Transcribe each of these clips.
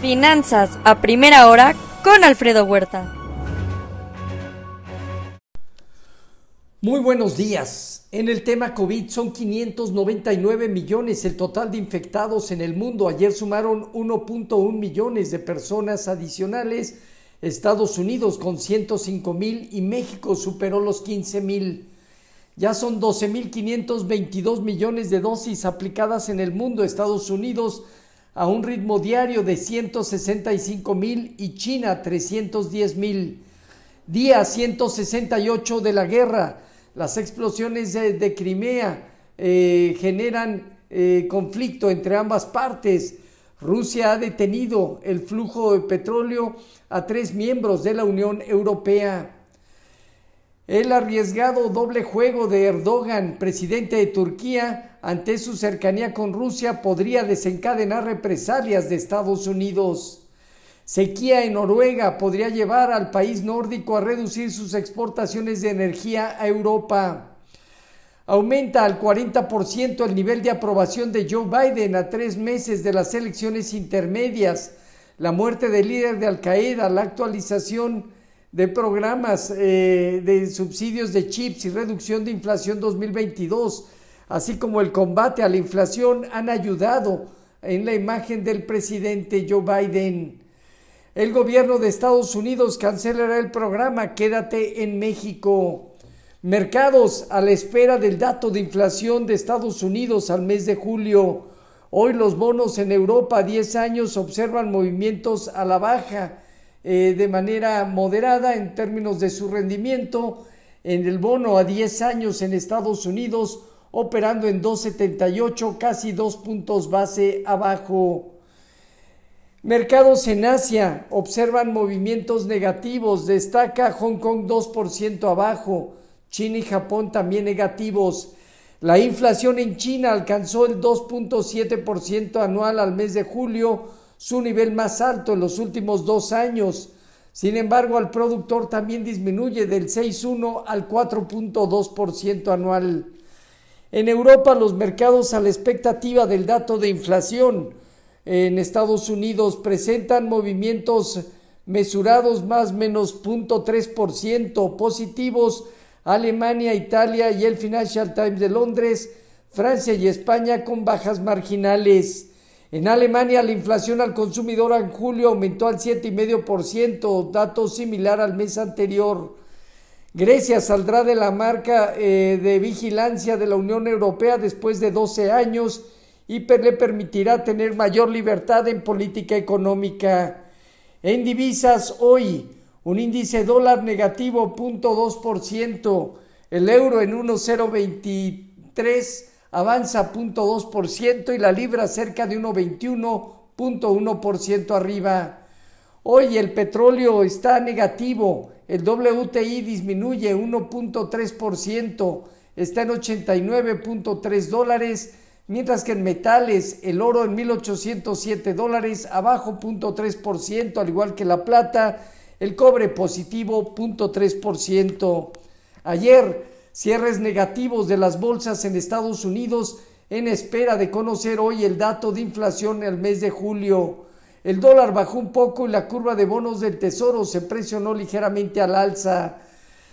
Finanzas a primera hora con Alfredo Huerta. Muy buenos días. En el tema COVID son 599 millones el total de infectados en el mundo. Ayer sumaron 1.1 millones de personas adicionales. Estados Unidos con 105 mil y México superó los 15 mil. Ya son 12.522 millones de dosis aplicadas en el mundo. Estados Unidos a un ritmo diario de 165 mil y China 310 mil. Día 168 de la guerra. Las explosiones de, Crimea eh, generan eh, conflicto entre ambas partes. Rusia ha detenido el flujo de petróleo a tres miembros de la Unión Europea. El arriesgado doble juego de Erdogan, presidente de Turquía, ante su cercanía con Rusia podría desencadenar represalias de Estados Unidos. Sequía en Noruega podría llevar al país nórdico a reducir sus exportaciones de energía a Europa. Aumenta al 40% el nivel de aprobación de Joe Biden a tres meses de las elecciones intermedias. La muerte del líder de Al Qaeda, la actualización de programas eh, de subsidios de chips y reducción de inflación 2022, así como el combate a la inflación, han ayudado en la imagen del presidente Joe Biden. El gobierno de Estados Unidos cancelará el programa Quédate en México. Mercados a la espera del dato de inflación de Estados Unidos al mes de julio. Hoy los bonos en Europa a 10 años observan movimientos a la baja eh, de manera moderada en términos de su rendimiento. En el bono a 10 años en Estados Unidos operando en 2,78, casi dos puntos base abajo. Mercados en Asia observan movimientos negativos. Destaca Hong Kong 2% abajo. China y Japón también negativos. La inflación en China alcanzó el 2.7% anual al mes de julio su nivel más alto en los últimos dos años. Sin embargo, el productor también disminuye del 6.1 al 4.2% anual. En Europa, los mercados a la expectativa del dato de inflación en Estados Unidos presentan movimientos mesurados más menos 0.3% positivos. Alemania, Italia y el Financial Times de Londres, Francia y España con bajas marginales. En Alemania la inflación al consumidor en julio aumentó al 7,5%, dato similar al mes anterior. Grecia saldrá de la marca eh, de vigilancia de la Unión Europea después de 12 años y le permitirá tener mayor libertad en política económica. En divisas hoy, un índice dólar negativo 0.2%, el euro en 1,023 avanza 0.2% y la libra cerca de 1.21.1% arriba. Hoy el petróleo está negativo, el WTI disminuye 1.3%, está en 89.3 dólares, mientras que en metales el oro en 1.807 dólares, abajo 0.3%, al igual que la plata, el cobre positivo 0.3%. Ayer cierres negativos de las bolsas en Estados Unidos en espera de conocer hoy el dato de inflación el mes de julio. El dólar bajó un poco y la curva de bonos del tesoro se presionó ligeramente al alza.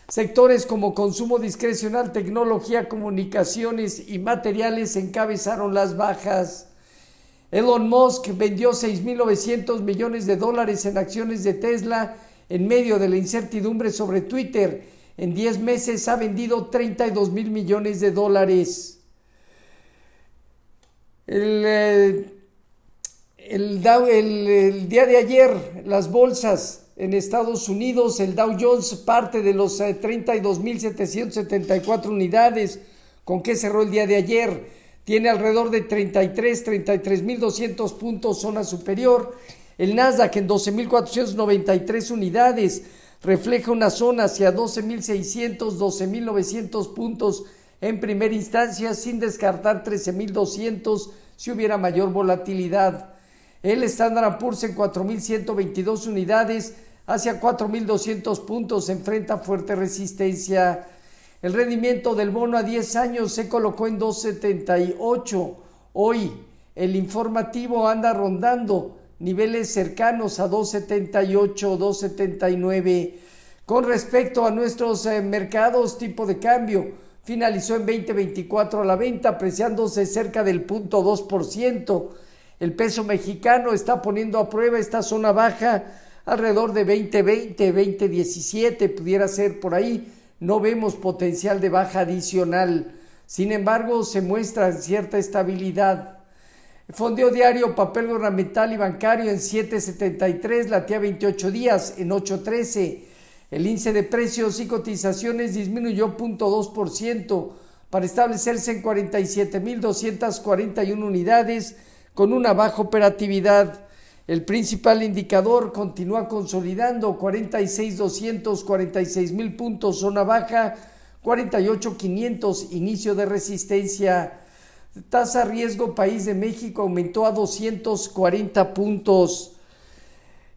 Sectores como consumo discrecional, tecnología, comunicaciones y materiales encabezaron las bajas. Elon Musk vendió 6.900 millones de dólares en acciones de Tesla en medio de la incertidumbre sobre Twitter en 10 meses ha vendido 32 mil millones de dólares. El, el, día de ayer, las bolsas en Estados Unidos, el Dow Jones parte de los 32.774 eh, unidades con que cerró el día de ayer. Tiene alrededor de 33, 33.200 puntos zona superior. El Nasdaq en 12.493 unidades refleja una zona hacia 12.600, 12.900 puntos en primera instancia, sin descartar 13.200 si hubiera mayor volatilidad. El Standard Poor's en 4.122 unidades hacia 4.200 puntos enfrenta fuerte resistencia. El rendimiento del bono a 10 años se colocó en 2.78. Hoy el informativo anda rondando niveles cercanos a 2.78, 2.79. Con respecto a nuestros eh, mercados, tipo de cambio, finalizó en 2024 a la venta, apreciándose cerca del 0.2%. El peso mexicano está poniendo a prueba esta zona baja alrededor de 2020, 2017, pudiera ser por ahí. No vemos potencial de baja adicional. Sin embargo, se muestra cierta estabilidad. Fondeo diario, papel gubernamental y bancario en 7.73, latía 28 días en 8.13. El índice de precios y cotizaciones disminuyó 0.2% para establecerse en 47.241 unidades con una baja operatividad. El principal indicador continúa consolidando 46.246 mil puntos, zona baja 48.500, inicio de resistencia. Tasa riesgo país de México aumentó a 240 puntos.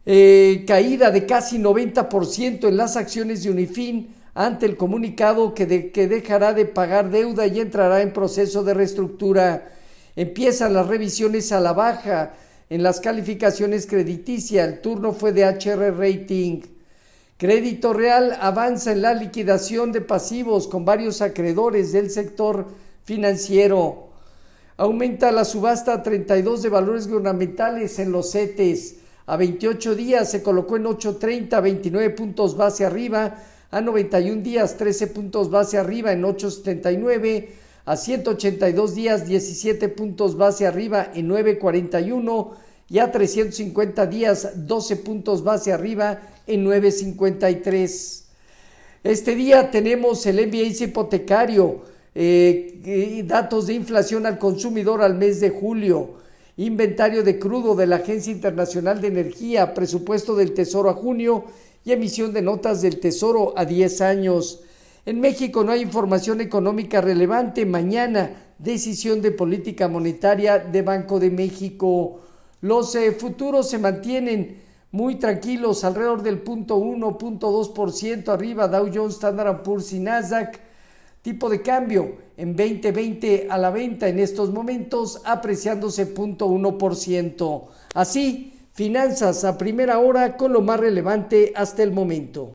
Eh, caída de casi 90% en las acciones de Unifin ante el comunicado que, que dejará de pagar deuda y entrará en proceso de reestructura. Empiezan las revisiones a la baja en las calificaciones crediticias. El turno fue de HR Rating. Crédito Real avanza en la liquidación de pasivos con varios acreedores del sector financiero. Aumenta la subasta 32 de valores gubernamentales en los CETES. A 28 días se colocó en 8.30, 29 puntos base arriba. A 91 días, 13 puntos base arriba en 8.79. A 182 días, 17 puntos base arriba en 9.41. Y a 350 días, 12 puntos base arriba en 9.53. Este día tenemos el MBA hipotecario, eh, datos de inflación al consumidor al mes de julio inventario de crudo de la Agencia Internacional de Energía, presupuesto del Tesoro a junio y emisión de notas del Tesoro a 10 años. En México no hay información económica relevante. Mañana, decisión de política monetaria de Banco de México. Los eh, futuros se mantienen muy tranquilos, alrededor del punto 1, punto 2% arriba, Dow Jones, Standard Poor's y Nasdaq Tipo de cambio en 2020 a la venta en estos momentos apreciándose 0.1%. Así, finanzas a primera hora con lo más relevante hasta el momento.